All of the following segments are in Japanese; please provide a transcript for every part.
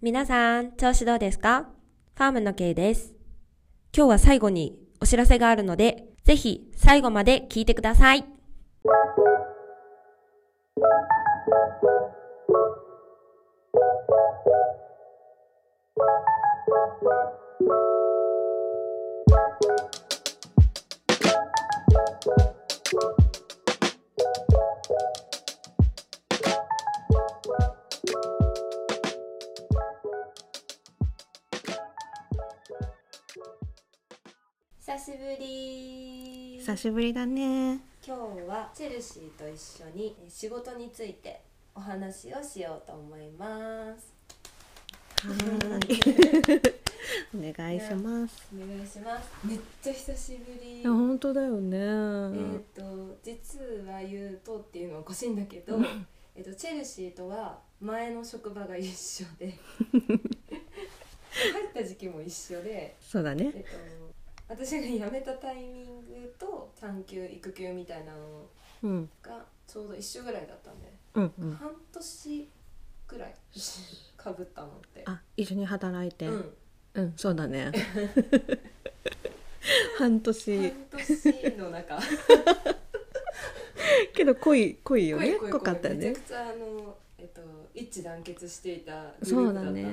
皆さん、調子どうですか？ファームの K です。今日は最後にお知らせがあるので、ぜひ最後まで聞いてください。久しぶり久しぶりだね。今日はチェルシーと一緒にえ仕事についてお話をしようと思います。はい。お願いします。お願いします。めっちゃ久しぶり。いや本当だよね、えー、と実は言うとっていうのはおかしいんだけど、えー、とチェルシーとは前の職場が一緒で 入った時期も一緒で、そうだね。えー、と私が辞めたタイミングと産休育休みたいなのうんがちょうど一緒ぐらいだったんで、うんうん。半年ぐらい かぶったのって。あ一緒に働いて。うん。うん、そうだね。半年。半年の中。けど濃い濃いよね濃かったよね。めちゃくちゃあの、えっと、一致団結していたグルそうだープだったなって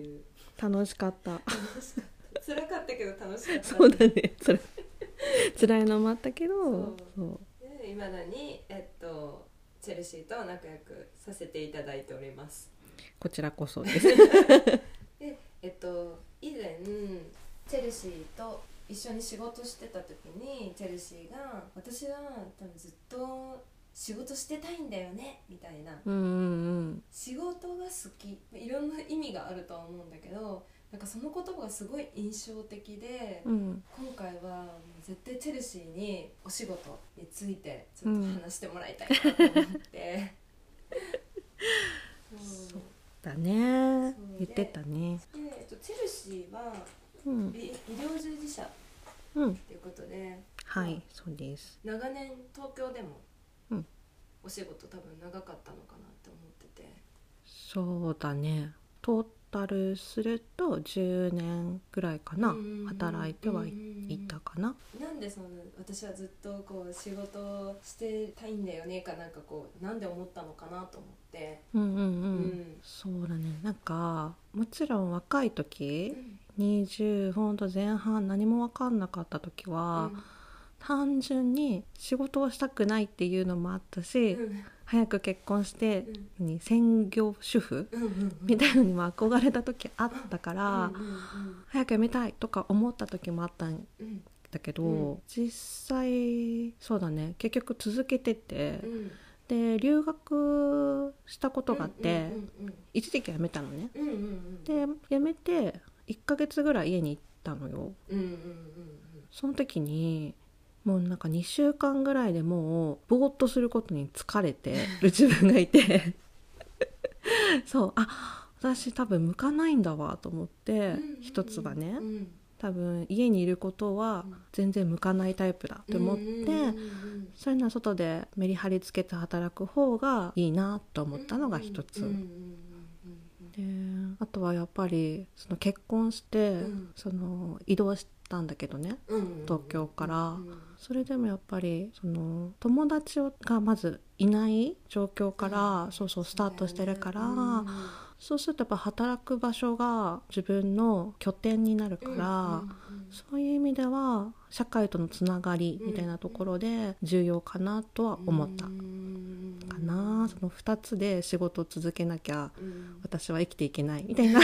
ねいう。楽しかった。楽しかった辛かったけど楽しかった。そうだね。それ辛いのもあったけどそう。いまだに、えっと、チェルシーと仲良くさせていただいております。こちらこそです。でえっと以前チェルシーと一緒に仕事してた時にチェルシーが「私は多分ずっと仕事してたいんだよね」みたいな。うんうん仕事が好き。いろんな意味があるとは思うんだけどなんかその言葉がすごい印象的で、うん。うん今回は絶対チェルシーにお仕事についてちょっと話してもらいたいなと思って、そうだね。言ってたね。で、えっと、チェルシーはうん。医医療従事者っうん。ていうことではいそうです。長年東京でもうん。お仕事多分長かったのかなって思ってて。そうだね。トータルすると10年ぐらいかなうん働いてはいたかな。なんでその私はずっとこう仕事をしてたいんだよねかなんかこうなんで思ったのかなと思って、うんうんうん、うん。そうだね。なんかもちろん若い時うん。20ほんと前半何も分かんなかった時は、単純に仕事をしたくないっていうのもあったし、うん早く結婚してう、ん。何専業主婦？うんうんみたいのにも憧れた時あったから、うんうん早く辞めたいとか思った時もあったんうんうんだけど、うん。実際そうだね。結局続けてて、うん。で留学したことがあって、うんうん一時期辞めたのね。うんうんうんで辞めて1ヶ月ぐらい家に行ったのよ。うんうんうん。その時にもうなんか2週間ぐらいでもうぼーっとすることに疲れてる自分がいて。そう。あ私多分向かないんだわと思ってうん一つはね。うん多分家にいることは全然向かないタイプだと思って、うんうんうんそういうのは外でメリハリつけて働く方がいいなと思ったのが一つ、うんうんうんであとはやっぱりその結婚して、うんその移動したんだけどね東京から。それでもやっぱりその友達がまずいない状況から、うんそうそうスタートしてるから、うん。そうするとやっぱ働く場所が自分の拠点になるから、そういう意味では社会とのつながりみたいなところで重要かなとは思った。うん。かな、その2つで仕事を続けなきゃうん。私は生きていけない。みたいな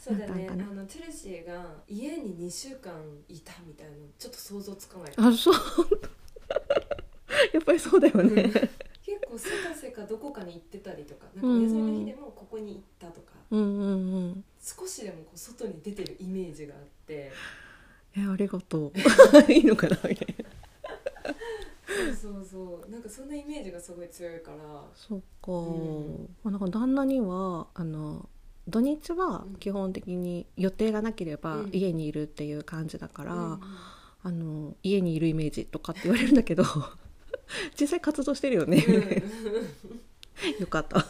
そうだね。あのチェルシーが家に2週間いたみたいなのちょっと想像つかない。あそう。やっぱりそうだようん。ね結構せかせかどこかに行ってたりとかなんかお休みの日でもここに行ったとか、うんうんうん。少しでもこう外に出てるイメージがあって。えありがとう。いいのかなみたいな。そうそうそう。なんかそんなイメージがすごい強いから。そっか、うん。まあ、なんか旦那にはあの土日は基本的に予定がなければうん。家にいるっていう感じだから、うん。あの家にいるイメージとかって言われるんだけど 実際活動してるよね、うん。よかった。なん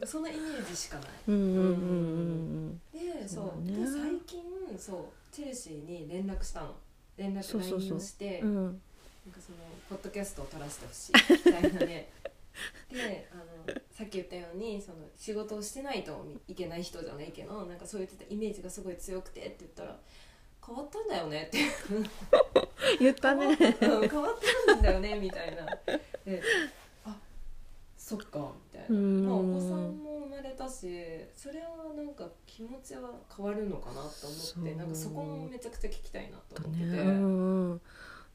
かそのイメージしかない。うんうんうんうんでそう。で最近そうチェルシーに連絡したの。連絡 LINE をしてなんかそのポッドキャストを撮らせてほしい。みたいなねであのさっき言ったようにその仕事をしてないといけない人じゃないけどなんかそう言ってたイメージがすごい強くてって言ったら変わったんだよねって。言ったね。変わったうん変わってるんだよねみたいな。であそっかみたいな、うん。まあ、お子さんも生まれたしそれはなんか気持ちは変わるのかなと思ってなんかそこもめちゃくちゃ聞きたいなとと思ってて、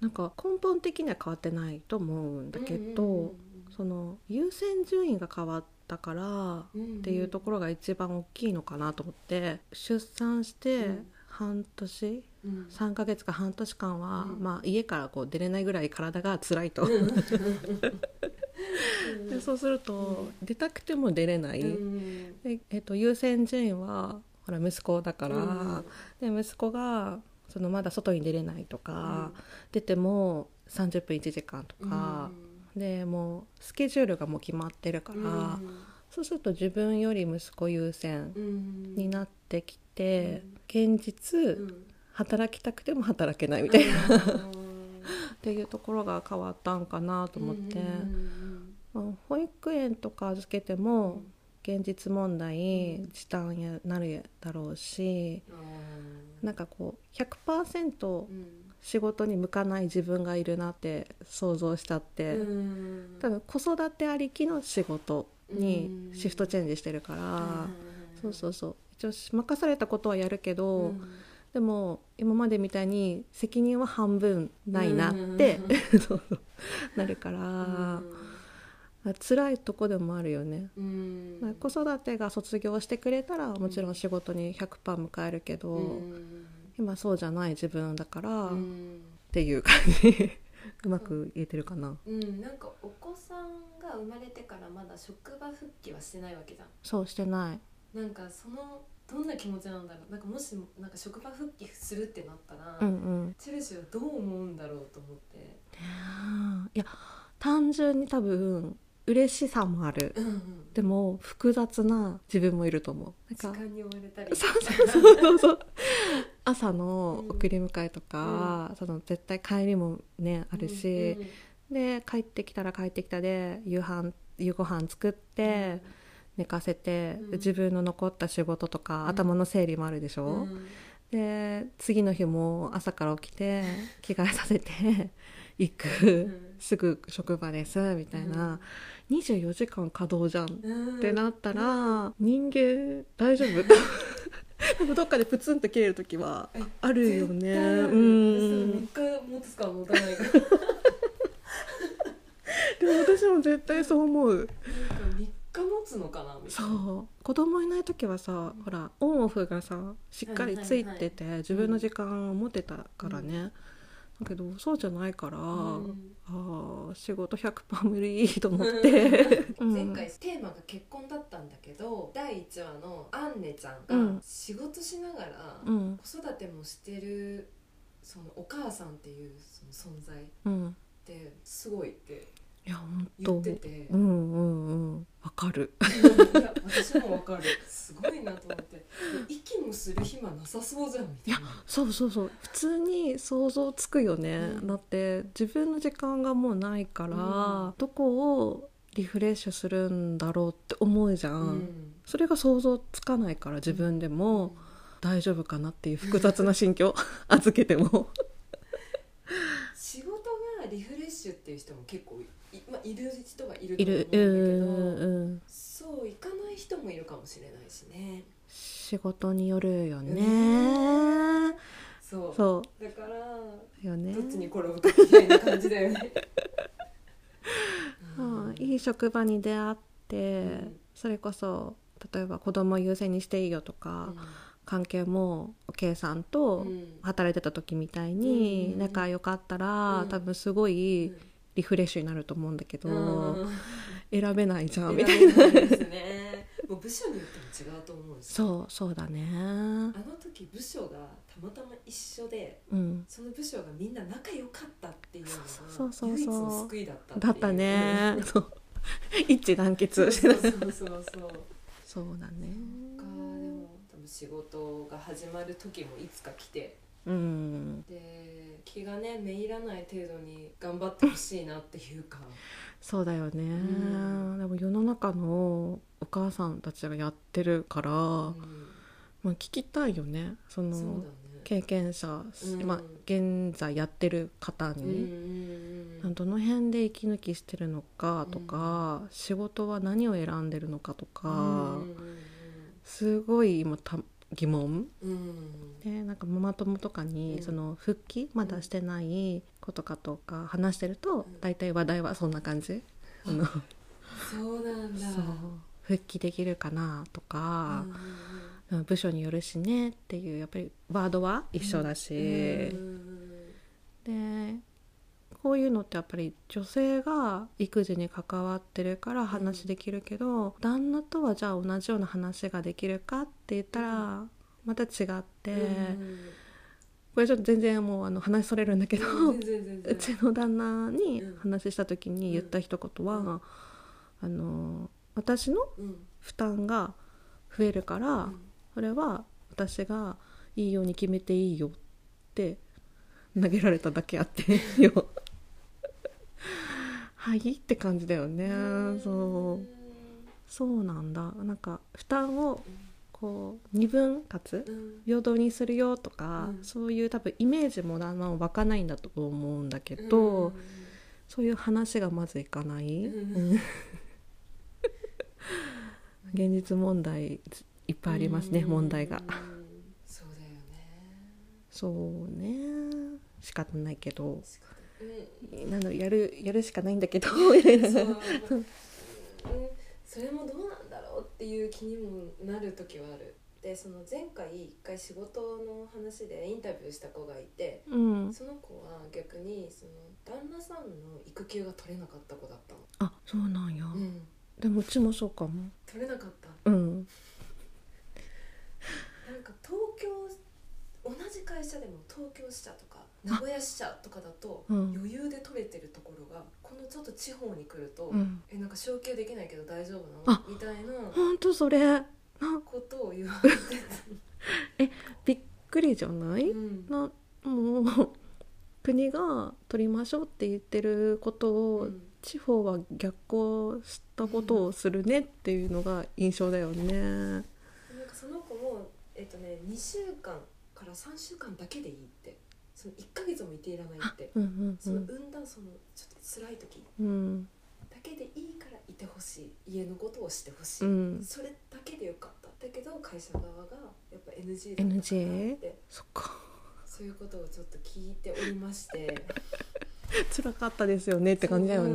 なんか根本的には変わってないと思うんだけど、その優先順位が変わったからっっていうところが一番大きいのかなと思って出産してうん。半年うん。3ヶ月か半年間は、うん。まあ、家からこう出れないぐらい体が辛いと、でそうすると、出たくても出れない、うん。でえっと優先順位はほら息子だから、うん。で息子がそのまだ外に出れないとか、出ても30分1時間とか、でもうスケジュールがもう決まってるから、そうすると自分より息子優先うん。になってきて、現実、うん。働きたくても働けないみたいな、っうん。ていうところが変わったんかなと思って、保育園とか預けても現実問題時短になるだろうしなんかこう100%うん仕事に向かない自分がいるなって想像しちゃって、うん。多分子育てありきの仕事にシフトチェンジしてるから、そうそうそう。一応任されたことはやるけど、うん。でも今までみたいに責任は半分ないなって、なるから、まあ辛いとこでもあるよね。子育てが卒業してくれたらもちろん仕事に100%迎えるけど、うん今そうじゃない自分だから、っうん。ていう感じ。うまく言えてるかな。うんなんかお子さんが生まれてからまだ職場復帰はしてないわけじゃん。そうしてない。なんかそのどんな気持ちなんだろう。なんかもしなんか職場復帰するってなったら、うんうん。チェルシーはどう思うんだろうと思って。いや単純に多分嬉しさもある。うんうん。でも複雑な自分もいると思う。なんか時間に追われたり。そうそうそうそう朝の送り迎えとか、その絶対帰りもねあるし、で帰ってきたら帰ってきたで夕飯夕ご飯作って、寝かせて、うん。自分の残った仕事とか、うん。頭の整理もあるでしょ、うん。で次の日も朝から起きて着替えさせて 行く、うん。すぐ職場ですみたいな、24時間稼働じゃんうんってなったら、人間大丈夫？どっかでプツンと切れる時はえあるよね。うん。3日持つか持たないか でも私も絶対そう思う。3日持つのかなみたそいな。う。子供いない時はさほらオンオフがさしっかりついてて、自分の時間を持てたからね、だけどそうじゃないから、うん。あー仕事100%無理と思って、うん。前回テーマが結婚だったんだけど第1話のアンネちゃんうん。が仕事しながらうん。子育てもしてるそのお母さんっていうその存在っうん。てすごいっていや本言当ってて。うんうんうん。わかる。いや私もわかる。すごいなと思って する暇なさそうじゃんみたいな。そうそうそう。普通に想像つくよね、うん。だって自分の時間がもうないから、うん。どこをリフレッシュするんだろうって思うじゃん、うん。それが想像つかないから自分でも。大丈夫かなっていう複雑な心境？預けても。仕事がリフレッシュっていう人も結構い,、まあ、いる人がいるいると思うんだけうんどうんそういかない人もいるかもしれないしね。仕事によるよね、そう。そだからうよね。どっちに転ぶかみたいな感じだよね。うん。いい職場に出会って、ん。それこそ例えば子供優先にしていいよとか、関係もお母さんとうん。働いてた時みたいうん。に仲良かったら、うん。多分すごいリフレッシュになると思うんだけど、うん選べないじゃんみ選たいな。ですね。もう部署によっても違うと思うしそうそうだね。あの時部署がたまたま一緒でうん。その部署がみんな仲良かったっていうのがそうそうそうそう。唯一の救いだっただったね、そう。一致団結そうそうそうそう。そうだね。か。でも多分仕事が始まる時もいつか来て。うん。で気がねめいらない程度に頑張ってほしいなっていうかそうだよね、ん。でも世の中のお母さんたちがやってるから、うん。まあ、聞きたいよね。そのね。経験者、うん。まあ、現在やってる方に、うんどの辺で息抜きしてるのかとか、仕事は何を選んでるのかとか、うんすごい今た疑問。でなんかママ友とかに、うん。その復帰まだしてない子とかとか話してると、うん。大体話題はそんな感じ。あのそうなんだ。そう復帰できるかなとかうん、部署によるしねっていうやっぱりワードは一緒だし、うんでこういうのってやっぱり女性が育児に関わってるから話できるけど、旦那とはじゃあ同じような話ができるかって言ったらまた違って、うんこれちょっと全然もうあの話それるんだけど、う然ちの旦那にうん。話した時に言った一言は、うん。あの私のうん。負担が増えるから、それは私がいいように決めていいよって投げられただけあってよは。いって感じだよね。そう。そうなんだ。なんか負担をこう二分割？うん。平等にするよとか、うん。そういう多分イメージもだんだん湧かないんだと思うんだけど、うん。そういう話がまずいかない、現実問題いっぱいありますね、うん。問題が。そうだよね。そうね。仕方ないけど。なんだろうやるやるしかないんだけど。そ れもどうなっていう気にもなる時はある。でその前回一回仕事の話でインタビューした子がいてうん。その子は逆にその旦那さんの育休が取れなかった子だったの、あそうなんや、うん、でもうちもそうかも。取れなかった。うん。なんか東京同じ会社でも東京支社とか名古屋支社とかだとうん。余裕で取れてるところがこのちょっと地方に来ると、うん。えなんか昇給できないけど大丈夫なあのみたいなほんとそれ。なことを言われて びっくりじゃない？た、うん。なもう国が取りましょうって言ってることを、うん地方は逆行したことをするねっていうのが印象だよね。なんかその子もえっとね2週間から3週間だけでいいって。その1ヶ月もいていらないって。うんうんそうの産んだそのちょっと辛い時。んうん。だけでいいからいてほしい。家のことをしてほしい、うん。それだけでよかった。だけど会社側がやっぱ NG だった NG？って。そっか。そういうことをちょっと聞いておりまして。辛かったですよねって感じだよね。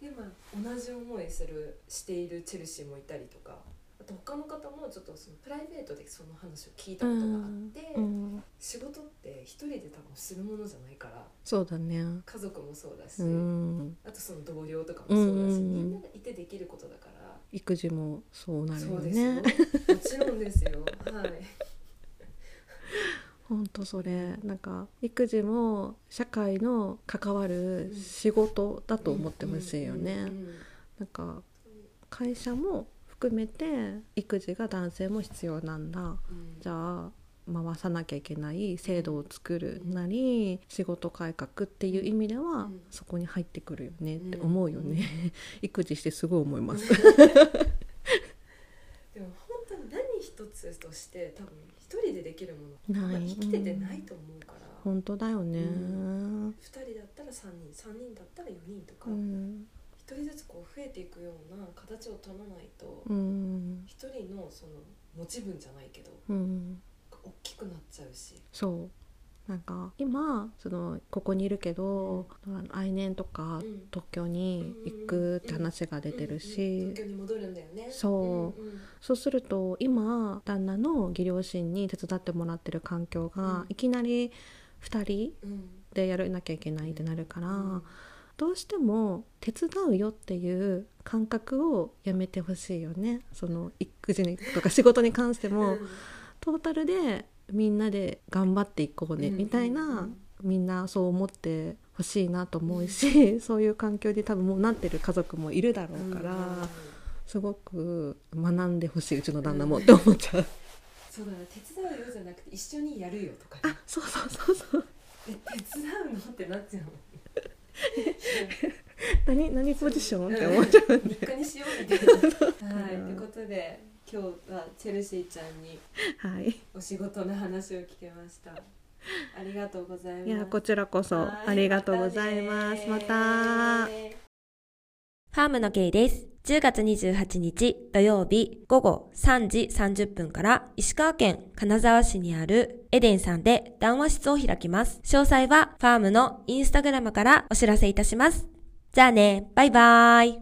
でまあ同じ思いするしているチェルシーもいたりとかあと他の方もちょっとそのプライベートでその話を聞いたことがあって、うん、仕事って一人で多分するものじゃないからそうだね。家族もそうだし、うん、あとその同僚とかもそうだし、うん。うんうんみんながいてできることだから。育児もそうなるよそうですよ。ね。もちろんですよ。はい。本当それ。なんか育児も社会の関わる仕事だと思ってほしいよね。うんうんうん。なんか会社も含めて育児が男性も必要なんだ。うん。じゃあ回さなきゃいけない制度を作るなり仕事改革っていう意味ではうん。そこに入ってくるよねって思うよね、うん。育児してすごい思います。でも本当に何一つとして多分一人でできるものない。生きててないと思うから、本当だよね。ううん。2人だったら3人3人だったら4人とか、うん一人ずつこう増えていくような形を取らないとうん。一人のその持ち分じゃないけどうん。大きくなっちゃうし、そう。なんか今そのここにいるけど、来年とかうん。東京に行くって話が出てるし、うんうん東京に戻るんだよね。そう。うんうん。そうすると今旦那の義両親に手伝ってもらってる環境が、うん。いきなり2人うん。でやらなきゃいけないってなるから、うんどうしても手伝うよっていう感覚をやめてほしいよね。その育児にとか仕事に関しても、トータルでみんなで頑張っていこうね、うん。みたいなん。みんなそう思って欲しいなと思うし、そういう環境で多分もうなってる家族もいるだろうから、すごく学んでほしいうちの旦那もって思っちゃう、そうだね。手伝うよじゃなくて一緒にやるよとか、ね、あそうそうそうそう。え手伝うのってなっちゃう 何何ポジション？って思っちゃう日課にしようみたいな。はい。ということで今日はチェルシーちゃんにはい。お仕事の話を聞けました。ありがとうございます。いやこちらこそはい。ありがとうございます。また。ねファームのゲイです。10月28日土曜日午後3時30分から石川県金沢市にあるエデンさんで談話室を開きます。詳細はファームのインスタグラムからお知らせいたします。じゃあね、バイバーイ。